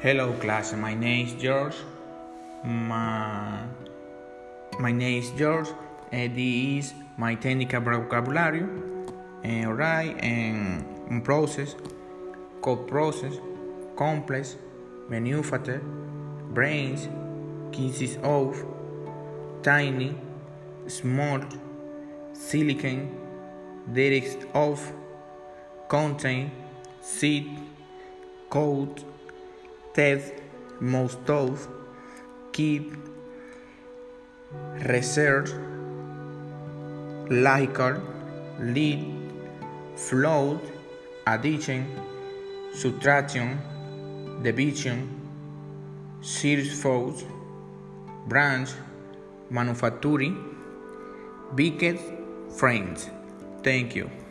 Hello class, my name is George. My, my name is George. Uh, this is my technical vocabulary. Uh, alright, and process, code process, complex, manufacture, brains, consists of, tiny, small, silicon, direct of, contain, seed, code, test, most of, keep, research, liker, lead, float, addition, subtraction, division, series force, branch, manufacturing, biggest frames. Thank you.